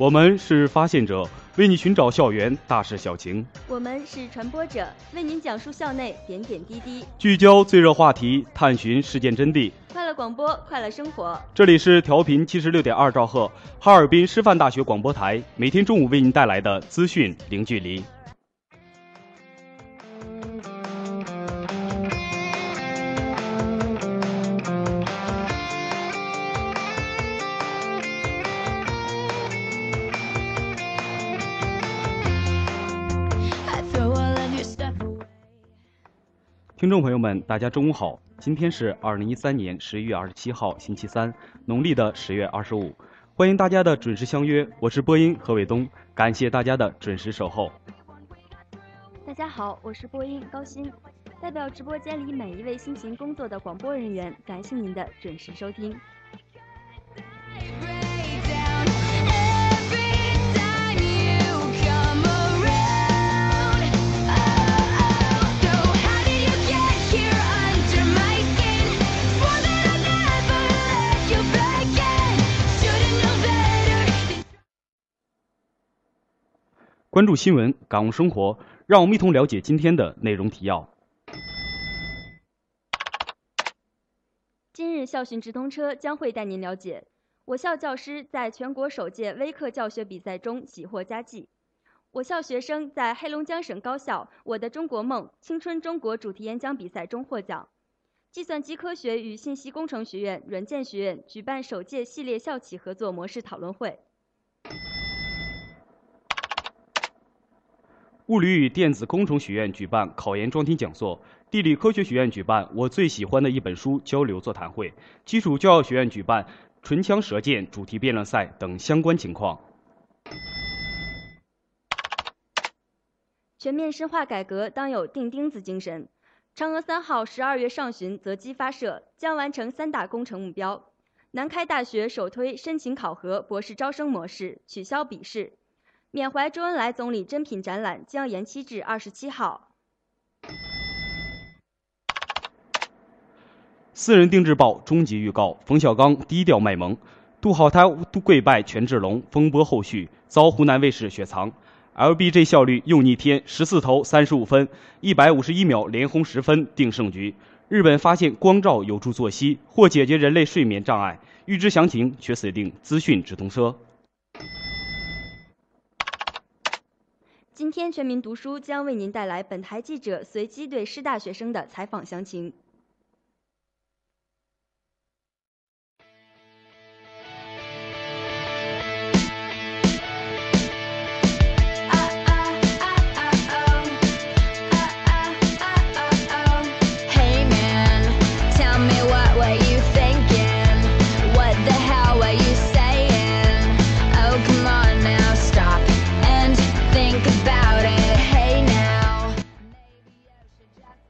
我们是发现者，为你寻找校园大事小情；我们是传播者，为您讲述校内点点滴滴，聚焦最热话题，探寻事件真谛。快乐广播，快乐生活。这里是调频七十六点二兆赫，哈尔滨师范大学广播台，每天中午为您带来的资讯零距离。听众朋友们，大家中午好！今天是二零一三年十一月二十七号，星期三，农历的十月二十五。欢迎大家的准时相约，我是播音何伟东，感谢大家的准时守候。大家好，我是播音高鑫，代表直播间里每一位辛勤工作的广播人员，感谢您的准时收听。关注新闻，感悟生活，让我们一同了解今天的内容提要。今日校讯直通车将会带您了解：我校教师在全国首届微课教学比赛中喜获佳绩；我校学生在黑龙江省高校“我的中国梦”青春中国主题演讲比赛中获奖；计算机科学与信息工程学院、软件学院举办首届系列校企合作模式讨论会。物理与电子工程学院举办考研专题讲座，地理科学学院举办我最喜欢的一本书交流座谈会，基础教育学院举办唇枪舌剑主题辩论赛等相关情况。全面深化改革当有钉钉子精神。嫦娥三号十二月上旬择机发射，将完成三大工程目标。南开大学首推申请考核博士招生模式，取消笔试。缅怀周恩来总理珍品展览将延期至二十七号。私人定制报终极预告：冯小刚低调卖萌，杜好涛跪拜权志龙，风波后续遭湖南卫视雪藏。LBJ 效率又逆天，十四投三十五分，一百五十一秒连轰十分定胜局。日本发现光照有助作息，或解决人类睡眠障碍。欲知详情，却锁定资讯直通车。今天全民读书将为您带来本台记者随机对师大学生的采访详情。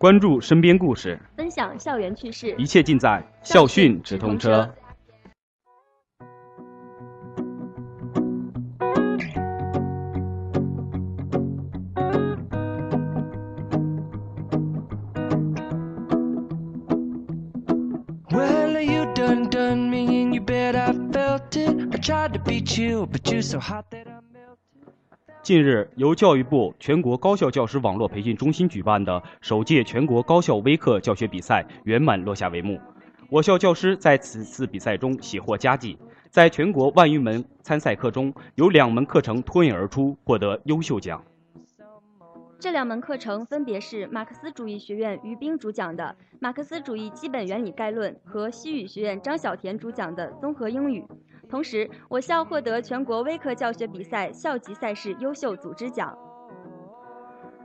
关注身边故事，分享校园趣事，一切尽在校讯直通车。Well, you done done me, and you bet I felt it. I tried to be chill, but you're so hot that I melted. 近日，由教育部全国高校教师网络培训中心举办的首届全国高校微课教学比赛圆满落下帷幕。我校教师在此次比赛中喜获佳绩，在全国万余门参赛课中，有两门课程脱颖而出，获得优秀奖。这两门课程分别是马克思主义学院于冰主讲的《马克思主义基本原理概论》和西语学院张小田主讲的综合英语。同时，我校获得全国微课教学比赛校级赛事优秀组织奖。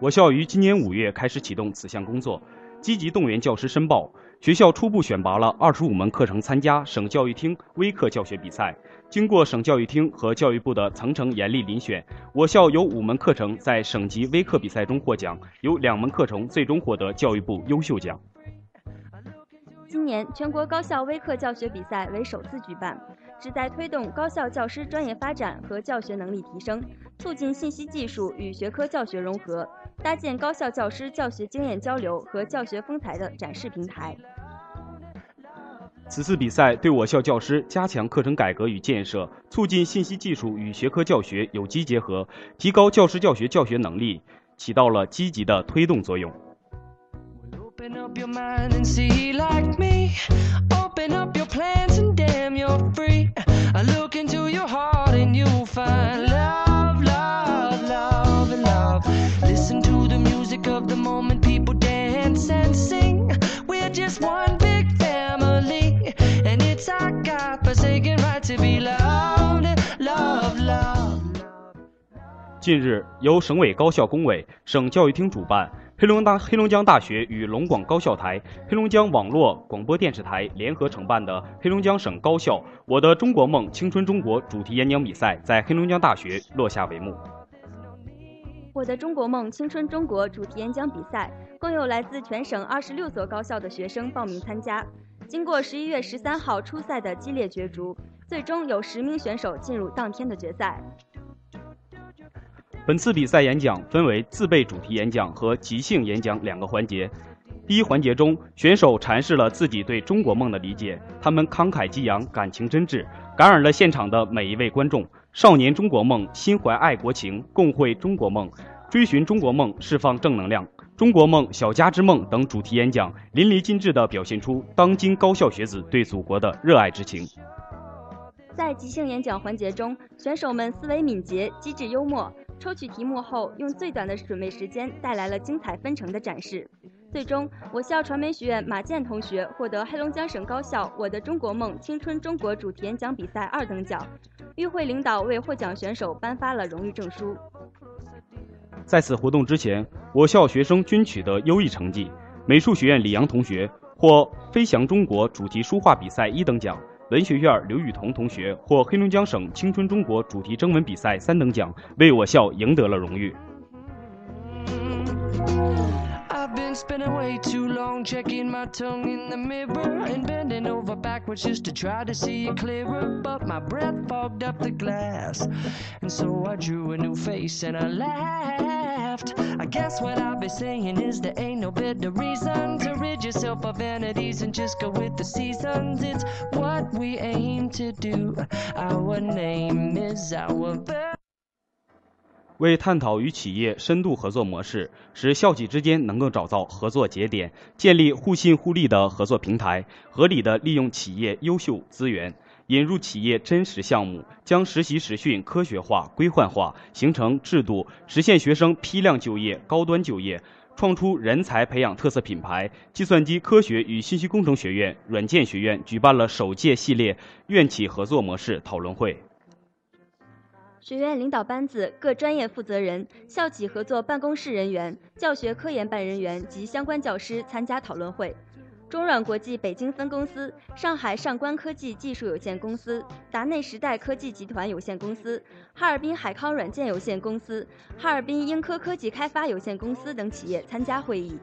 我校于今年五月开始启动此项工作，积极动员教师申报。学校初步选拔了二十五门课程参加省教育厅微课教学比赛。经过省教育厅和教育部的层层严厉遴选，我校有五门课程在省级微课比赛中获奖，有两门课程最终获得教育部优秀奖。今年全国高校微课教学比赛为首次举办，旨在推动高校教师专业发展和教学能力提升，促进信息技术与学科教学融合，搭建高校教师教学经验交流和教学风采的展示平台。此次比赛对我校教师加强课程改革与建设，促进信息技术与学科教学有机结合，提高教师教学教学能力，起到了积极的推动作用。Open up your mind and see like me. Open up your plans and damn, you're free. I look into your heart and you'll find love, love, love, and love. Listen to the music of the moment, people dance and sing. We're just one big family, and it's our God-forsaken right to be loved, love, love. 近日，由省委高校工委、省教育厅主办， 黑龙大黑龙江大学与龙广高校台、黑龙江网络广播电视台联合承办的黑龙江省高校“我的中国梦，青春中国”主题演讲比赛在黑龙江大学落下帷幕。我的中国梦，青春中国主题演讲比赛共有来自全省二十六所高校的学生报名参加。经过十一月十三号初赛的激烈角逐，最终有十名选手进入当天的决赛。本次比赛演讲分为自备主题演讲和即兴演讲两个环节。第一环节中，选手阐释了自己对中国梦的理解，他们慷慨激昂，感情真挚，感染了现场的每一位观众。少年中国梦，心怀爱国情，共绘中国梦，追寻中国梦，释放正能量。中国梦、小家之梦等主题演讲淋漓尽致地表现出当今高校学子对祖国的热爱之情。在即兴演讲环节中，选手们思维敏捷、机智幽默，抽取题目后用最短的准备时间带来了精彩纷呈的展示。最终，我校传媒学院马健同学获得黑龙江省高校“我的中国梦，青春中国”主题演讲比赛二等奖。与会领导为获奖选手颁发了荣誉证书。在此活动之前，我校学生均取得优异成绩。美术学院李阳同学获“飞翔中国”主题书画比赛一等奖，文学院刘雨桐同学获黑龙江省青春中国主题征文比赛三等奖，为我校赢得了荣誉。I guess what I'll be saying is there ain't no better reason to rid yourself of vanities and just go with the seasons. It's what we aim to do. Our name is our. ver- 为探讨与企业深度合作模式，使校企之间能够找到合作节点，建立互信互利的合作平台，合理的利用企业优秀资源，引入企业真实项目，将实习实训科学化、规范化，形成制度，实现学生批量就业、高端就业，创出人才培养特色品牌。计算机科学与信息工程学院、软件学院举办了首届系列院企合作模式讨论会。学院领导班子、各专业负责人、校企合作办公室人员、教学科研办人员及相关教师参加讨论会。中软国际北京分公司、上海上官科技技术有限公司、达内时代科技集团有限公司、哈尔滨海康软件有限公司、哈尔滨英科科技开发有限公司等企业参加会议。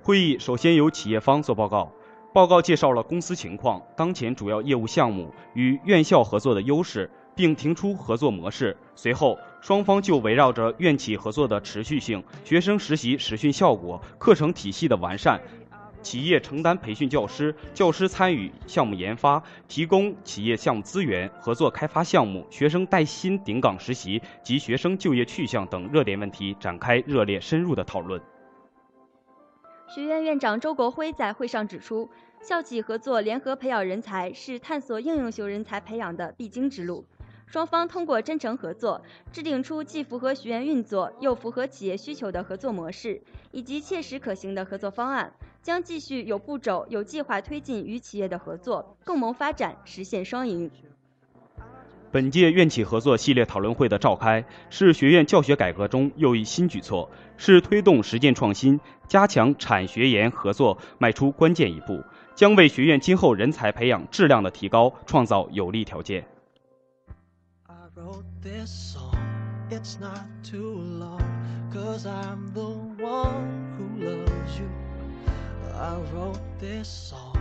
会议首先由企业方做报告，报告介绍了公司情况、当前主要业务项目与院校合作的优势，并提出合作模式。随后，双方就围绕着院企合作的持续性、学生实习实训效果、课程体系的完善。企业承担培训教师，教师参与项目研发，提供企业项目资源，合作开发项目，学生带薪顶岗实习及学生就业去向等热点问题展开热烈深入的讨论。学院院长周国辉在会上指出，校企合作联合培养人才是探索应用型人才培养的必经之路。双方通过真诚合作，制定出既符合学院运作又符合企业需求的合作模式，以及切实可行的合作方案。将继续有步骤、有计划推进与企业的合作，共谋发展，实现双赢。本届院企合作系列讨论会的召开，是学院教学改革中又一新举措，是推动实践创新、加强产学研合作迈出关键一步，将为学院今后人才培养质量的提高创造有利条件。I I wrote this song,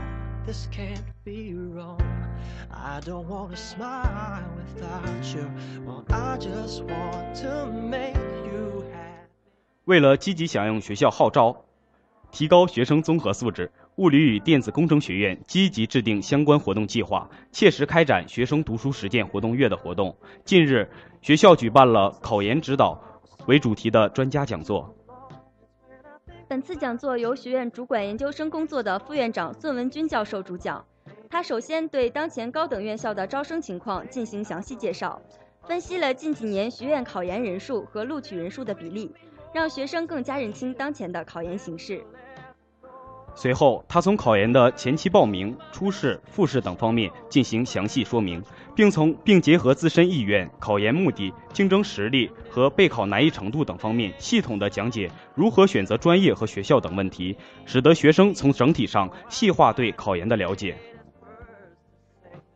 this can't be wrong. I don't wanna smile without you. Well, I just want to make you happy. 为了积极响应学校号召，提高学生综合素质，物理与电子工程学院积极制定相关活动计划，切实开展学生读书实践活动月的活动。近日，学校举办了考研指导为主题的专家讲座。本次讲座由学院主管研究生工作的副院长孙文军教授主讲。他首先对当前高等院校的招生情况进行详细介绍，分析了近几年学院考研人数和录取人数的比例，让学生更加认清当前的考研形势。随后，他从考研的前期报名、初试、复试等方面进行详细说明，并从并结合自身意愿、考研目的、竞争实力和备考难易程度等方面，系统的讲解如何选择专业和学校等问题，使得学生从整体上细化对考研的了解。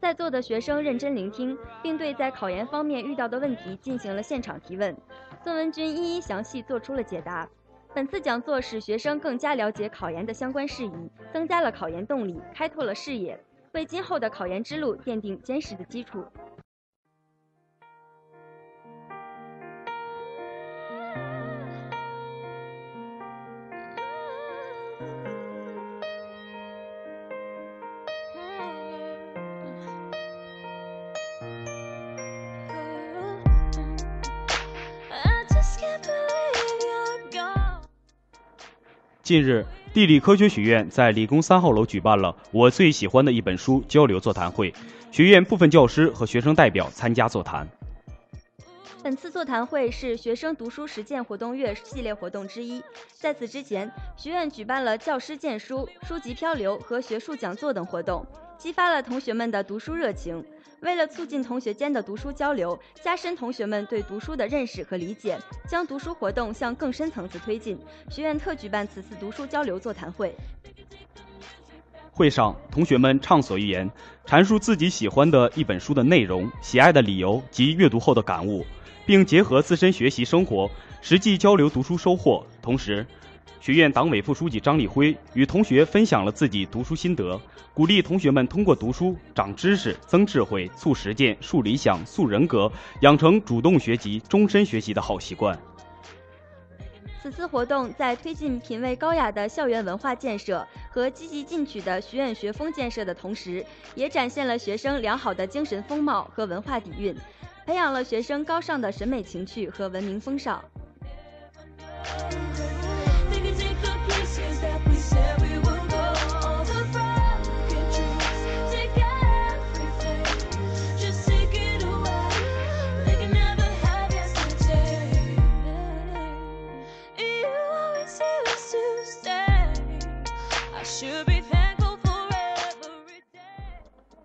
在座的学生认真聆听，并对在考研方面遇到的问题进行了现场提问，孙文军一一详细做出了解答。本次讲座使学生更加了解考研的相关事宜，增加了考研动力，开拓了视野，为今后的考研之路奠定坚实的基础。近日，地理科学学院在理工三号楼举办了我最喜欢的一本书交流座谈会，学院部分教师和学生代表参加座谈。本次座谈会是学生读书实践活动月系列活动之一。在此之前，学院举办了教师荐书、书籍漂流和学术讲座等活动，激发了同学们的读书热情。为了促进同学间的读书交流，加深同学们对读书的认识和理解，将读书活动向更深层次推进，学院特举办此次读书交流座谈会。会上，同学们畅所欲言，阐述自己喜欢的一本书的内容、喜爱的理由及阅读后的感悟，并结合自身学习生活，实际交流读书收获。同时，学院党委副书记张立辉与同学分享了自己读书心得，鼓励同学们通过读书长知识、增智慧、促实践、树理想、塑人格，养成主动学习、终身学习的好习惯。此次活动在推进品位高雅的校园文化建设和积极进取的学院学风建设的同时，也展现了学生良好的精神风貌和文化底蕴，培养了学生高尚的审美情趣和文明风尚。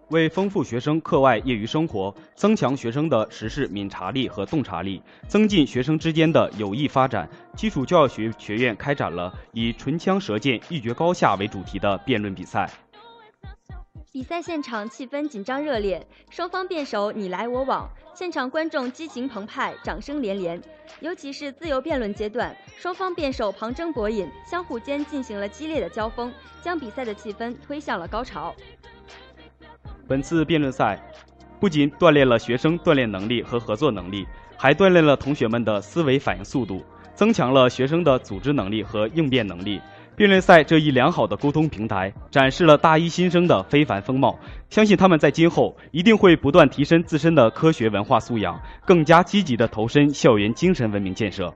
为丰富学生课外业余生活，增强学生的时事敏察力和洞察力，增进学生之间的友谊发展，基础教育学学院开展了以“唇枪舌剑，一决高下”为主题的辩论比赛。比赛现场气氛紧张热烈，双方辩手你来我往，现场观众激情澎湃，掌声连连。尤其是自由辩论阶段，双方辩手旁征博引，相互间进行了激烈的交锋，将比赛的气氛推向了高潮。本次辩论赛不仅锻炼了学生锻炼能力和合作能力，还锻炼了同学们的思维反应速度，增强了学生的组织能力和应变能力。辩论赛这一良好的沟通平台，展示了大一新生的非凡风貌。相信他们在今后一定会不断提升自身的科学文化素养，更加积极地投身校园精神文明建设。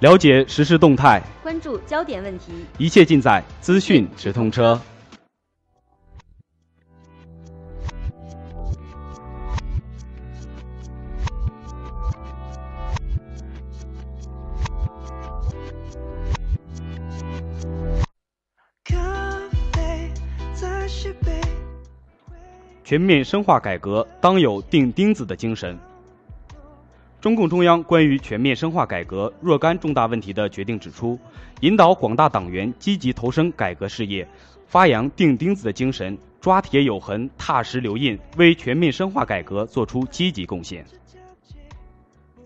了解时事动态，关注焦点问题，一切尽在资讯直通车。全面深化改革，当有钉钉子的精神。中共中央关于全面深化改革若干重大问题的决定指出，引导广大党员积极投身改革事业，发扬钉钉子的精神，抓铁有痕、踏实留印，为全面深化改革作出积极贡献。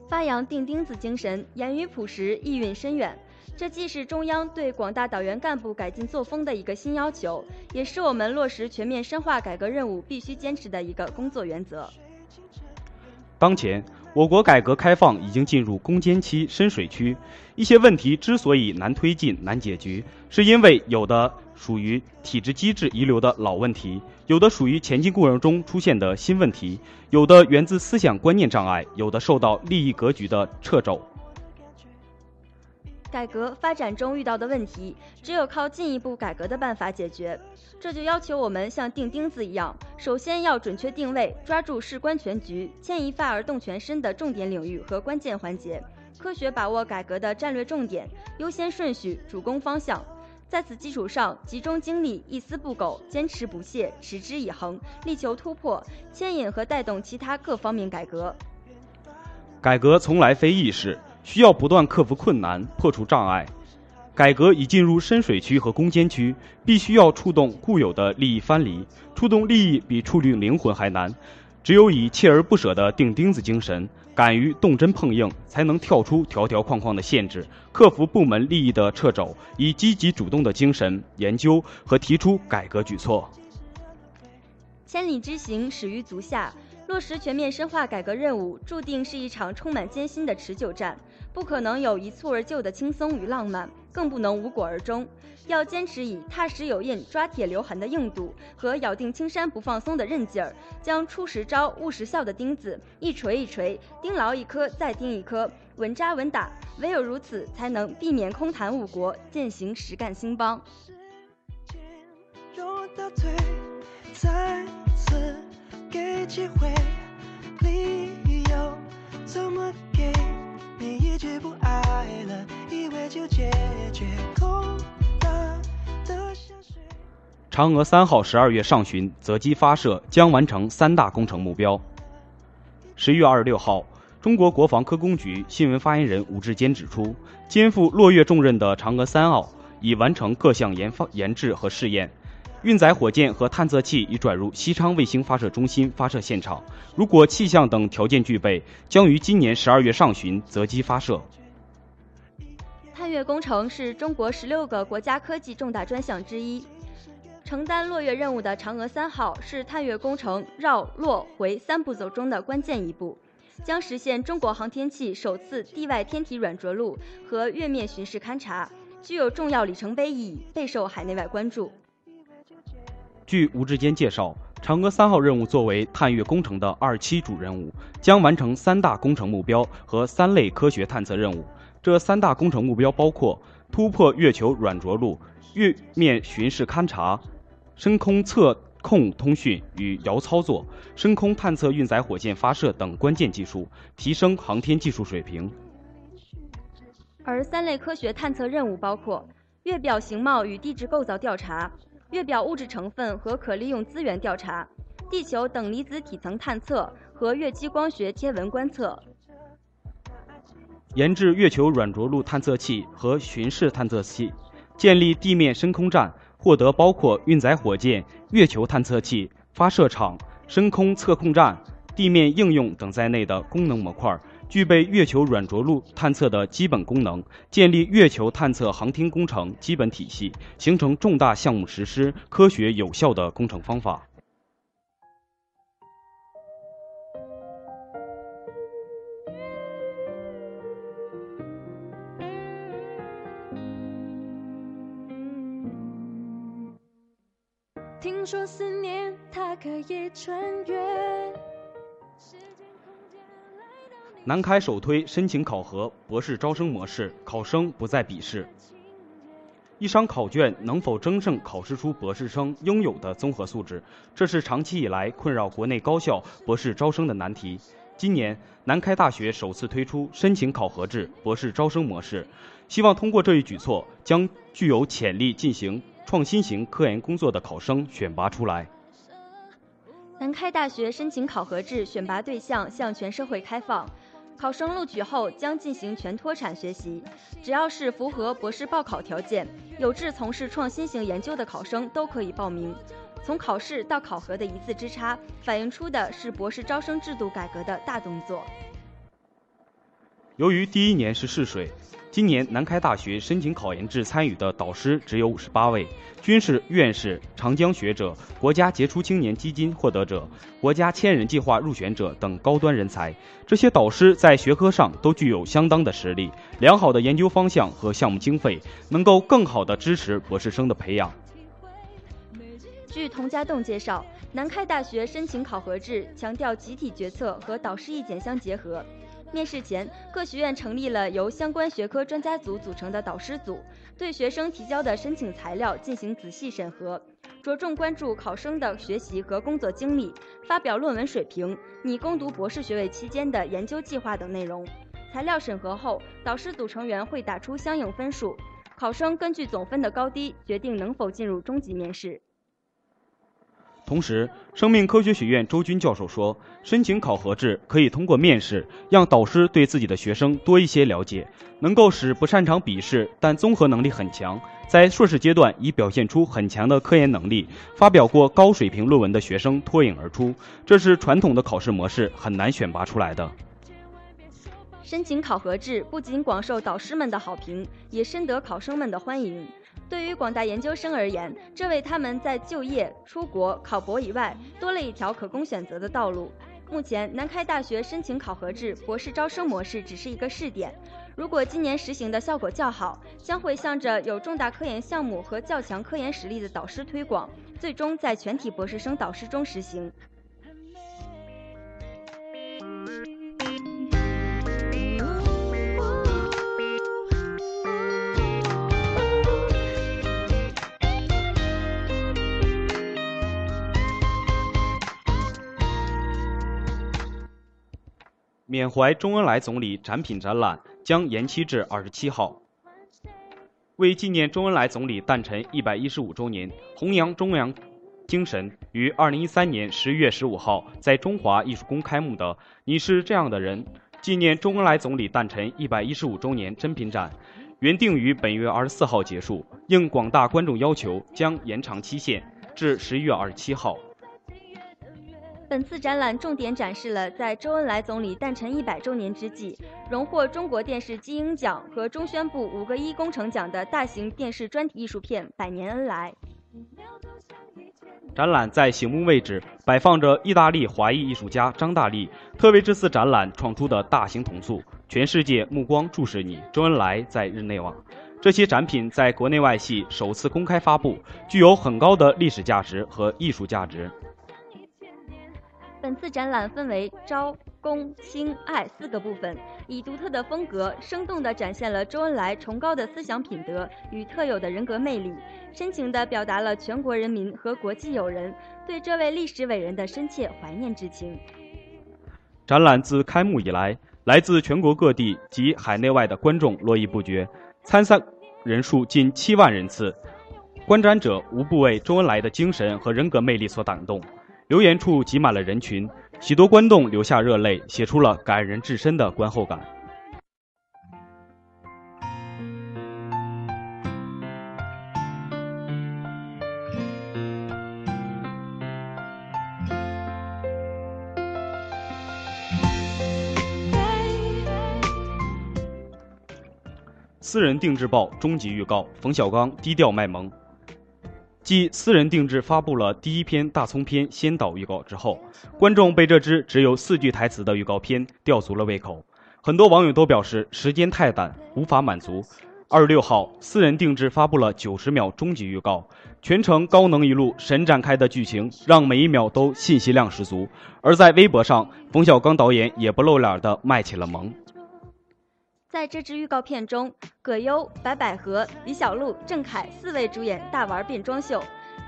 发扬钉钉子精神，言语朴实，意蕴深远。这既是中央对广大党员干部改进作风的一个新要求，也是我们落实全面深化改革任务必须坚持的一个工作原则。当前。我国改革开放已经进入攻坚期、深水区，一些问题之所以难推进、难解决，是因为有的属于体制机制遗留的老问题，有的属于前进过程中出现的新问题，有的源自思想观念障碍，有的受到利益格局的掣肘。改革发展中遇到的问题，只有靠进一步改革的办法解决。这就要求我们像钉钉子一样，首先要准确定位，抓住事关全局、牵一发而动全身的重点领域和关键环节，科学把握改革的战略重点、优先顺序、主攻方向。在此基础上，集中精力，一丝不苟，坚持不懈，持之以恒，力求突破，牵引和带动其他各方面改革。改革从来非易事。需要不断克服困难，破除障碍。改革已进入深水区和攻坚区，必须要触动固有的利益藩篱。触动利益比触动灵魂还难，只有以锲而不舍的钉钉子精神，敢于动真碰硬，才能跳出条条框框的限制，克服部门利益的掣肘，以积极主动的精神研究和提出改革举措。千里之行，始于足下。落实全面深化改革任务，注定是一场充满艰辛的持久战。不可能有一蹴而就的轻松与浪漫，更不能无果而终。要坚持以踏实有印、抓铁留痕的硬度和咬定青山不放松的韧劲儿，将出实招、务实效的钉子一锤一锤钉牢一颗，再钉一颗，稳扎稳打。唯有如此，才能避免空谈误国，践行实干兴邦。再次给机会，理由怎么给？你一句不爱了，以为就解决。空的的嫦娥三号十二月上旬择机发射，将完成三大工程目标。十一月二十六号，中国国防科工局新闻发言人吴志坚指出，肩负落月重任的嫦娥三号已完成各项研发、研制和试验。运载火箭和探测器已转入西昌卫星发射中心发射现场。如果气象等条件具备，将于今年十二月上旬择机发射。探月工程是中国十六个国家科技重大专项之一。承担落月任务的嫦娥三号是探月工程绕、落、回三步走中的关键一步，将实现中国航天器首次地外天体软着陆和月面巡视勘察，具有重要里程碑意义，备受海内外关注。据吴志坚介绍，嫦娥三号任务作为探月工程的二期主任务，将完成三大工程目标和三类科学探测任务。这三大工程目标包括突破月球软着陆、月面巡视勘察、深空测控通讯与遥操作、深空探测运载火箭发射等关键技术，提升航天技术水平。而三类科学探测任务包括月表形貌与地质构造调查、月表物质成分和可利用资源调查、地球等离子体层探测和月基光学天文观测。研制月球软着陆探测器和巡视探测器，建立地面深空站，获得包括运载火箭、月球探测器、发射场、深空测控站、地面应用等在内的功能模块，具备月球软着陆探测的基本功能，建立月球探测航天工程基本体系，形成重大项目实施科学有效的工程方法。听说思念它可以穿越。南开首推申请考核博士招生模式，考生不再笔试。一张考卷能否真正考试出博士生应有的综合素质，这是长期以来困扰国内高校博士招生的难题。今年，南开大学首次推出申请考核制博士招生模式，希望通过这一举措，将具有潜力进行创新型科研工作的考生选拔出来。南开大学申请考核制选拔对象向全社会开放。考生录取后将进行全脱产学习，只要是符合博士报考条件、有志从事创新型研究的考生都可以报名。从考试到考核的一字之差，反映出的是博士招生制度改革的大动作。由于第一年是试水。今年南开大学申请考研制参与的导师只有五十八位，均是院士、长江学者、国家杰出青年基金获得者、国家千人计划入选者等高端人才。这些导师在学科上都具有相当的实力，良好的研究方向和项目经费，能够更好地支持博士生的培养。据童家栋介绍，南开大学申请考核制强调集体决策和导师意见相结合。面试前，各学院成立了由相关学科专家组组成的导师组，对学生提交的申请材料进行仔细审核，着重关注考生的学习和工作经历、发表论文水平、拟攻读博士学位期间的研究计划等内容。材料审核后，导师组成员会打出相应分数，考生根据总分的高低决定能否进入中级面试。同时，生命科学学院周军教授说，申请考核制可以通过面试，让导师对自己的学生多一些了解，能够使不擅长笔试但综合能力很强，在硕士阶段已表现出很强的科研能力、发表过高水平论文的学生脱颖而出。这是传统的考试模式很难选拔出来的。申请考核制不仅广受导师们的好评，也深得考生们的欢迎。对于广大研究生而言，这为他们在就业、出国、考博以外多了一条可供选择的道路。目前，南开大学申请考核制博士招生模式只是一个试点。如果今年实行的效果较好，将会向着有重大科研项目和较强科研实力的导师推广，最终在全体博士生导师中实行。缅怀周恩来总理展品展览将延期至二十七号。为纪念周恩来总理诞辰一百一十五周年，弘扬中央精神，于二零一三年十一月十五号在中华艺术宫开幕的“你是这样的人”纪念周恩来总理诞辰一百一十五周年珍品展，原定于本月二十四号结束，应广大观众要求，将延长期限至十一月二十七号。本次展览重点展示了在周恩来总理诞辰一百周年之际，荣获中国电视金鹰奖和中宣部五个一工程奖的大型电视专题艺术片《百年恩来》。展览在醒目位置摆放着意大利华裔艺术家张大力特为这次展览创出的大型铜塑《全世界目光注视你，周恩来在日内瓦》。这些展品在国内外系首次公开发布，具有很高的历史价值和艺术价值。本次展览分为招、公、卿、爱四个部分，以独特的风格，生动地展现了周恩来崇高的思想品德与特有的人格魅力，深情地表达了全国人民和国际友人对这位历史伟人的深切怀念之情。展览自开幕以来，来自全国各地及海内外的观众络绎不绝，参赛人数近七万人次。观展者无不为周恩来的精神和人格魅力所感动，留言处挤满了人群。许多观众流下热泪，写出了感人至深的观后感。私人定制报终极预告：冯小刚低调卖萌。继私人定制发布了第一篇大葱片先导预告之后，观众被这支只有四句台词的预告片吊足了胃口。很多网友都表示时间太短，无法满足。二十六号，私人定制发布了九十秒终极预告，全程高能一路神展开的剧情，让每一秒都信息量十足。而在微博上，冯小刚导演也不露脸的卖起了萌。在这支预告片中，葛优、白百合、李小璐、郑恺四位主演大玩变装秀，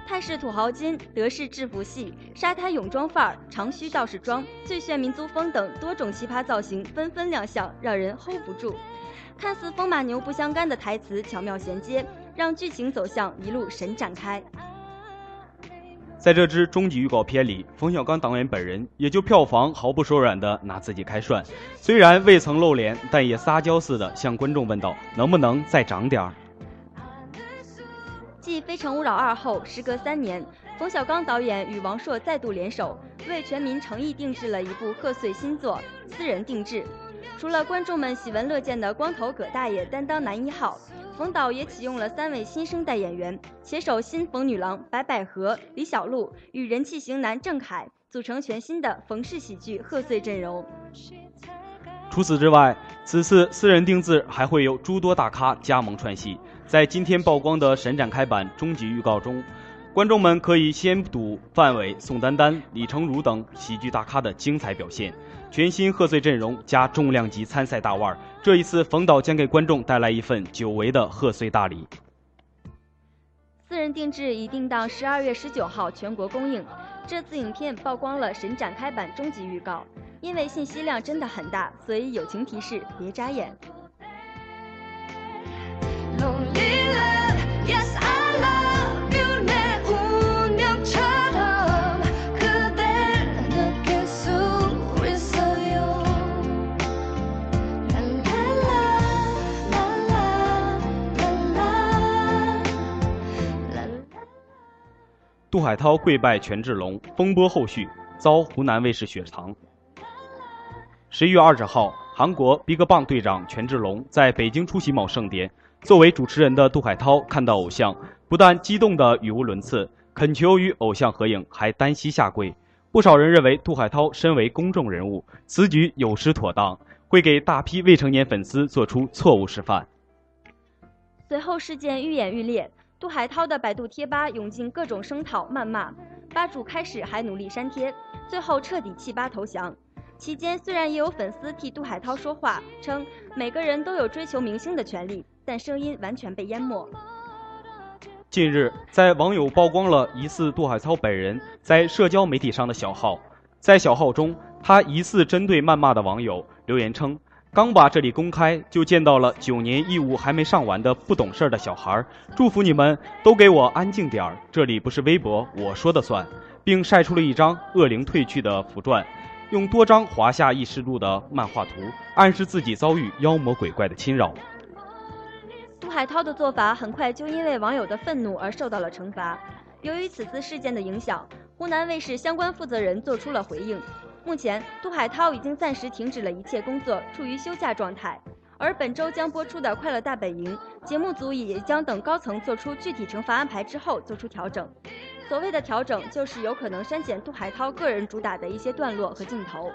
泰式土豪金、德式制服戏、沙滩泳装范儿、长须道士装、最炫民族风等多种奇葩造型纷纷亮相，让人 hold 不住。看似风马牛不相干的台词巧妙衔接，让剧情走向一路神展开。在这支终极预告片里，冯小刚导演本人也就票房毫不手软的拿自己开涮，虽然未曾露脸，但也撒娇似的向观众问道：“能不能再涨点儿？”继《非诚勿扰二》后，时隔三年，冯小刚导演与王朔再度联手，为全民诚意定制了一部贺岁新作《私人定制》。除了观众们喜闻乐见的光头葛大爷担当男一号。冯导也启用了三位新生代演员，携手新冯女郎白百合、李小璐与人气型男郑恺，组成全新的冯氏喜剧贺岁阵容。除此之外，此次私人定制还会有诸多大咖加盟串戏。在今天曝光的神展开版终极预告中，观众们可以先睹范伟、宋丹丹、李成儒等喜剧大咖的精彩表现。全新贺岁阵容加重量级参赛大腕儿，这一次冯导将给观众带来一份久违的贺岁大礼。私人定制已定档十二月十九号全国公映。这次影片曝光了神展开版终极预告，因为信息量真的很大，所以友情提示别眨眼。杜海涛跪拜权志龙，风波后续遭湖南卫视雪藏。十一月二十号，韩国 BigBang 队长权志龙在北京出席某盛典，作为主持人的杜海涛看到偶像，不但激动的语无伦次，恳求与偶像合影，还单膝下跪。不少人认为杜海涛身为公众人物，此举有失妥当，会给大批未成年粉丝做出错误示范。随后事件愈演愈烈。杜海涛的百度贴吧涌进各种声讨、谩骂，吧主开始还努力删帖，最后彻底弃吧投降。期间虽然也有粉丝替杜海涛说话，称每个人都有追求明星的权利，但声音完全被淹没。近日，在网友曝光了疑似杜海涛本人在社交媒体上的小号，在小号中，他疑似针对谩骂的网友留言称。刚把这里公开，就见到了九年义务还没上完的不懂事儿的小孩儿。祝福你们都给我安静点儿，这里不是微博，我说的算，并晒出了一张恶灵褪去的符篆，用多张华夏异事录的漫画图，暗示自己遭遇妖魔鬼怪的侵扰。杜海涛的做法很快就因为网友的愤怒而受到了惩罚。由于此次事件的影响，湖南卫视相关负责人做出了回应。目前，杜海涛已经暂时停止了一切工作，处于休假状态。而本周将播出的《快乐大本营》节目组也将等高层做出具体惩罚安排之后做出调整。所谓的调整，就是有可能删减杜海涛个人主打的一些段落和镜头。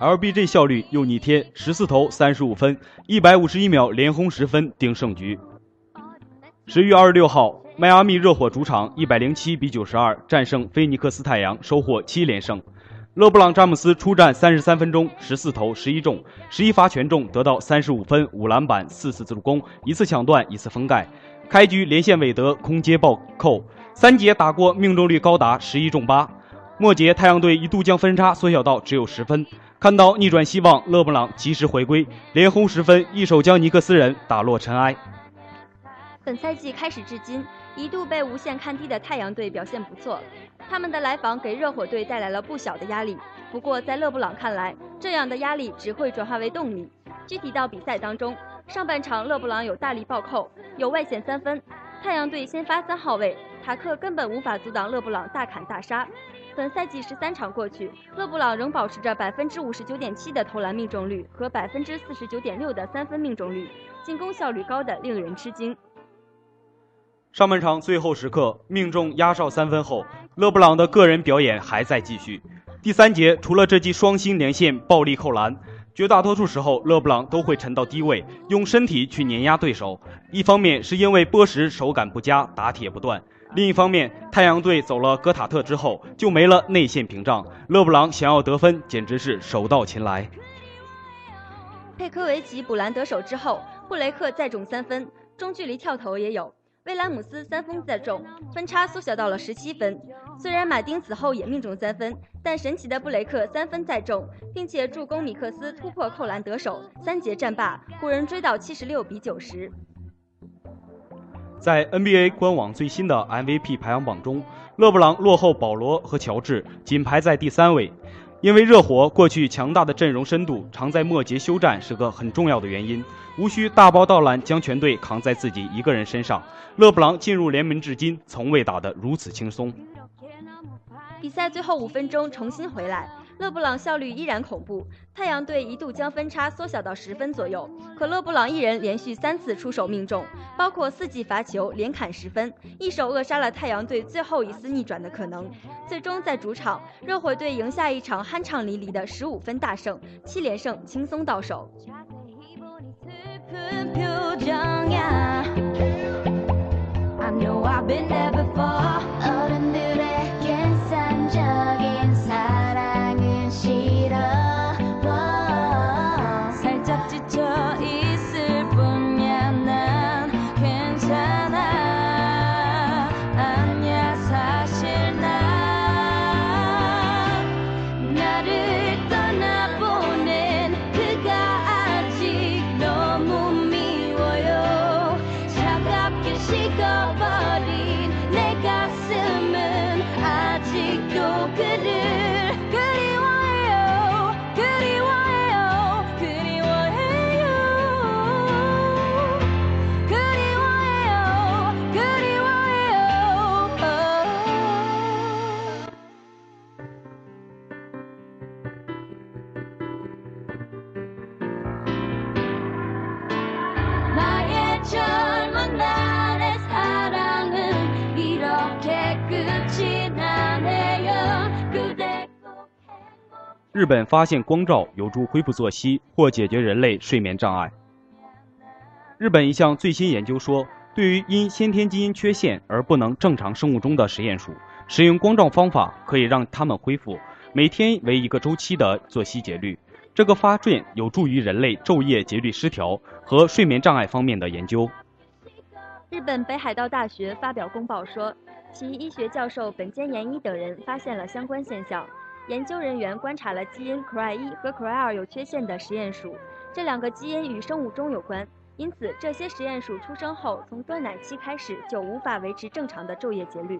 LBJ 效率又逆天，十四投三十五分，一百五十一秒连轰十分定胜局。十月二十六号，迈阿密热火主场一百零七比九十二战胜菲尼克斯太阳，收获七连胜。勒布朗詹姆斯出战三十三分钟，十四投十一中，十一罚全中，得到三十五分五篮板四次助攻一次抢断一次封盖。开局连线韦德空接暴扣，三节打过，命中率高达十一中八。末节，太阳队一度将分差缩小到只有十分。看到逆转希望，勒布朗及时回归，连轰十分，一手将尼克斯人打落尘埃。本赛季开始至今，一度被无限看低的太阳队表现不错，他们的来访给热火队带来了不小的压力。不过，在勒布朗看来，这样的压力只会转化为动力。具体到比赛当中，上半场勒布朗有大力暴扣，有外线三分，太阳队先发三号位塔克根本无法阻挡勒布朗大砍大杀。本赛季十三场过去，勒布朗仍保持着百分之五十九点七的投篮命中率和百分之四十九点六的三分命中率，进攻效率高的令人吃惊。上半场最后时刻命中压哨三分后，勒布朗的个人表演还在继续。第三节除了这记双星连线暴力扣篮，绝大多数时候勒布朗都会沉到低位，用身体去碾压对手。一方面是因为波什手感不佳，打铁不断。另一方面，太阳队走了戈塔特之后，就没了内线屏障。勒布朗想要得分，简直是手到擒来。佩科维奇补篮得手之后，布雷克再中三分，中距离跳投也有。威廉姆斯三分再中，分差缩小到了十七分。虽然马丁此后也命中三分，但神奇的布雷克三分再中，并且助攻米克斯突破扣篮得手，三节战罢，湖人追到七十六比九十。在 NBA 官网最新的 MVP 排行榜中，勒布朗落后保罗和乔治，仅排在第三位。因为热火过去强大的阵容深度，常在末节休战是个很重要的原因，无需大包大揽将全队扛在自己一个人身上。勒布朗进入联盟至今，从未打得如此轻松。比赛最后五分钟重新回来。勒布朗效率依然恐怖，太阳队一度将分差缩小到十分左右，可勒布朗一人连续三次出手命中，包括四记罚球连砍十分，一手扼杀了太阳队最后一丝逆转的可能。最终在主场，热火队赢下一场酣畅淋漓的十五分大胜，七连胜轻松到手。I know I've been there before, under the. 살짝 지쳐 本发现光照有助恢复作息或解决人类睡眠障碍。日本一项最新研究说，对于因先天基因缺陷而不能正常生物钟的实验鼠，使用光照方法可以让它们恢复每天为一个周期的作息节律。这个发现有助于人类昼夜节律失调和睡眠障碍方面的研究。日本北海道大学发表公报说，其医学教授本间研一等人发现了相关现象。研究人员观察了基因 Cry 一和 Cry 二有缺陷的实验鼠，这两个基因与生物钟有关，因此这些实验鼠出生后从断奶期开始就无法维持正常的昼夜节律。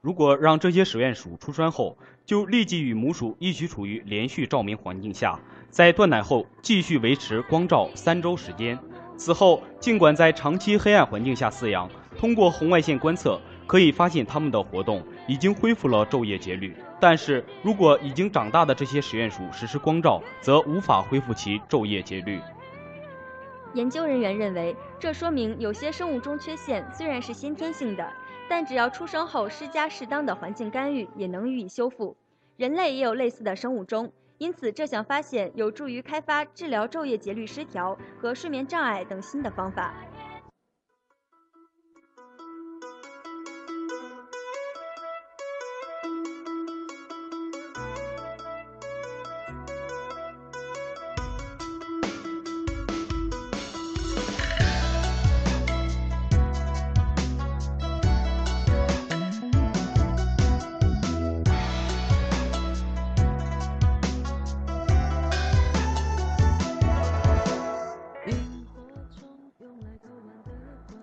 如果让这些实验鼠出生后就立即与母鼠一起处于连续照明环境下，在断奶后继续维持光照三周时间，此后尽管在长期黑暗环境下饲养，通过红外线观测可以发现它们的活动已经恢复了昼夜节律。但是如果已经长大的这些实验鼠实施光照，则无法恢复其昼夜节律。研究人员认为，这说明有些生物钟缺陷虽然是先天性的，但只要出生后施加适当的环境干预，也能予以修复。人类也有类似的生物钟，因此，这项发现有助于开发治疗昼夜节律失调和睡眠障碍等新的方法。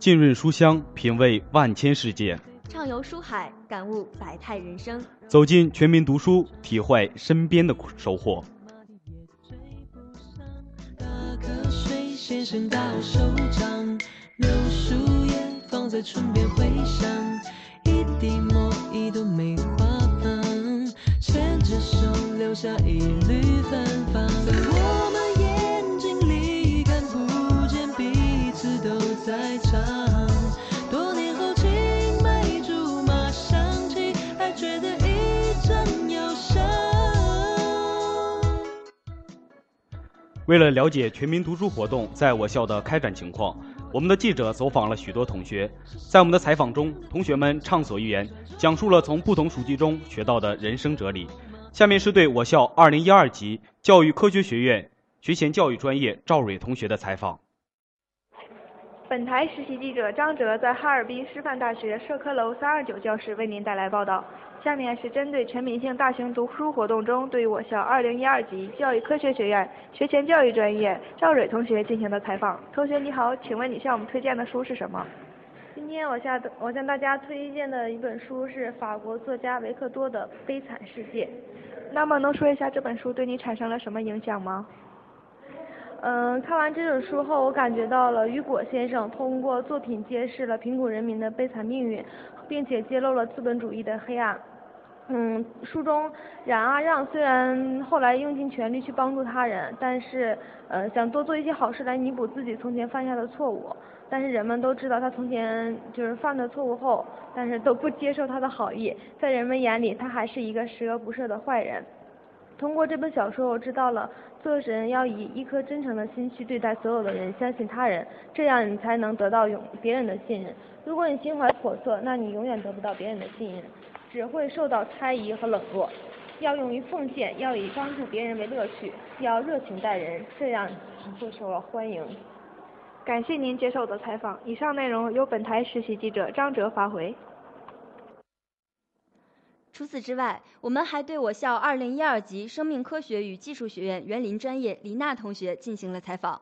浸润书香，品味万千世界；畅游书海，感悟百态人生。走进全民读书，体会身边的收获。大瞌睡，先生大手掌，柳树叶放在唇边回响，一滴墨，一朵梅花芳，牵着手留下一缕芬芳。在我们在场，多年后青梅竹马想起，还觉得一阵忧伤。为了了解全民读书活动在我校的开展情况，我们的记者走访了许多同学。在我们的采访中，同学们畅所欲言，讲述了从不同书籍中学到的人生哲理。下面是对我校2012级教育科学学院学前教育专业赵蕊同学的采访。本台实习记者张哲在哈尔滨师范大学社科楼三二九教室为您带来报道。下面是针对全民性大型读书活动中对我校二零一二级教育科学学院学前教育专业赵蕊同学进行的采访。同学你好，请问你向我们推荐的书是什么？今天我向我向大家推荐的一本书是法国作家维克多的《悲惨世界》。那么能说一下这本书对你产生了什么影响吗？嗯，看完这本书后，我感觉到了雨果先生通过作品揭示了贫苦人民的悲惨命运，并且揭露了资本主义的黑暗。嗯，书中冉阿让虽然后来用尽全力去帮助他人，但是呃想多做一些好事来弥补自己从前犯下的错误。但是人们都知道他从前就是犯的错误后，但是都不接受他的好意，在人们眼里他还是一个十恶不赦的坏人。通过这本小说，我知道了做人要以一颗真诚的心去对待所有的人，相信他人，这样你才能得到永别人的信任。如果你心怀叵测，那你永远得不到别人的信任，只会受到猜疑和冷落。要勇于奉献，要以帮助别人为乐趣，要热情待人，这样才会受到欢迎。感谢您接受我的采访。以上内容由本台实习记者张哲发回。除此之外，我们还对我校2012级生命科学与技术学院园林专业李娜同学进行了采访。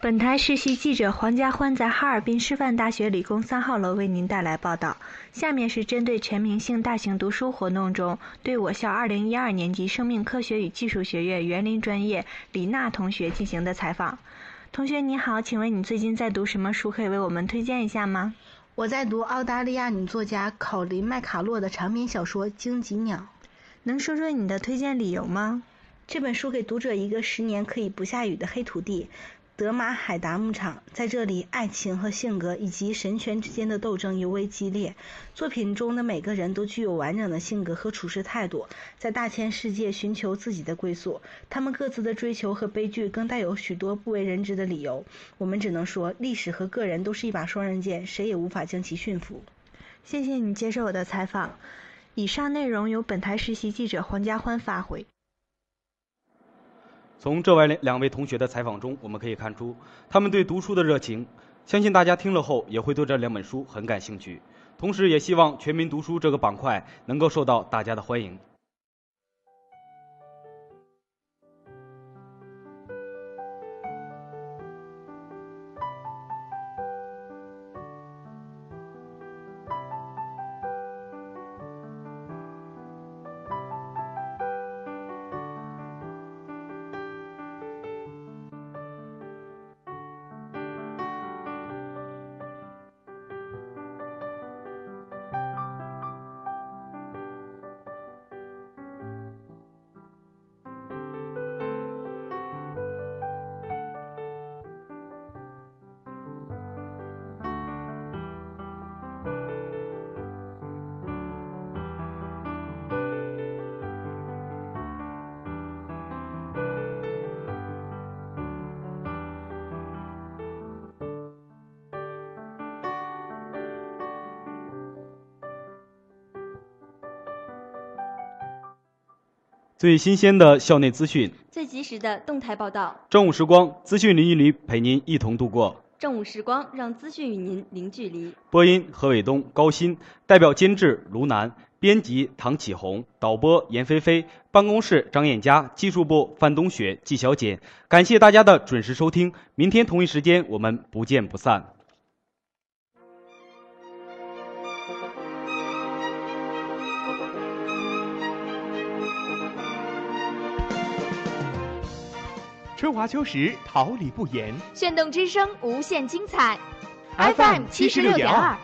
本台实习记者黄家欢在哈尔滨师范大学理工三号楼为您带来报道。下面是针对全民性大型读书活动中对我校2012年级生命科学与技术学院园林专业李娜同学进行的采访。同学你好，请问你最近在读什么书？可以为我们推荐一下吗？我在读澳大利亚女作家考林麦卡洛的长篇小说《荆棘鸟》，能说说你的推荐理由吗？这本书给读者一个十年可以不下雨的黑土地——德玛海达牧场，在这里，爱情和性格以及神权之间的斗争尤为激烈。作品中的每个人都具有完整的性格和处事态度，在大千世界寻求自己的归宿。他们各自的追求和悲剧更带有许多不为人知的理由。我们只能说，历史和个人都是一把双刃剑，谁也无法将其驯服。谢谢你接受我的采访。以上内容由本台实习记者黄家欢发回。从这位两位同学的采访中，我们可以看出他们对读书的热情。相信大家听了后也会对这两本书很感兴趣。同时，也希望全民读书这个板块能够受到大家的欢迎。最新鲜的校内资讯，最及时的动态报道。正午时光，资讯零一里陪您一同度过。正午时光，让资讯与您零距离。播音：何伟东、高鑫，代表监制：卢楠，编辑：唐启红，导播：闫菲菲，办公室：张艳佳，技术部：范冬雪、季小简。感谢大家的准时收听，明天同一时间我们不见不散。春华秋实，桃李不言。炫动之声，无限精彩。FM 七十六点二。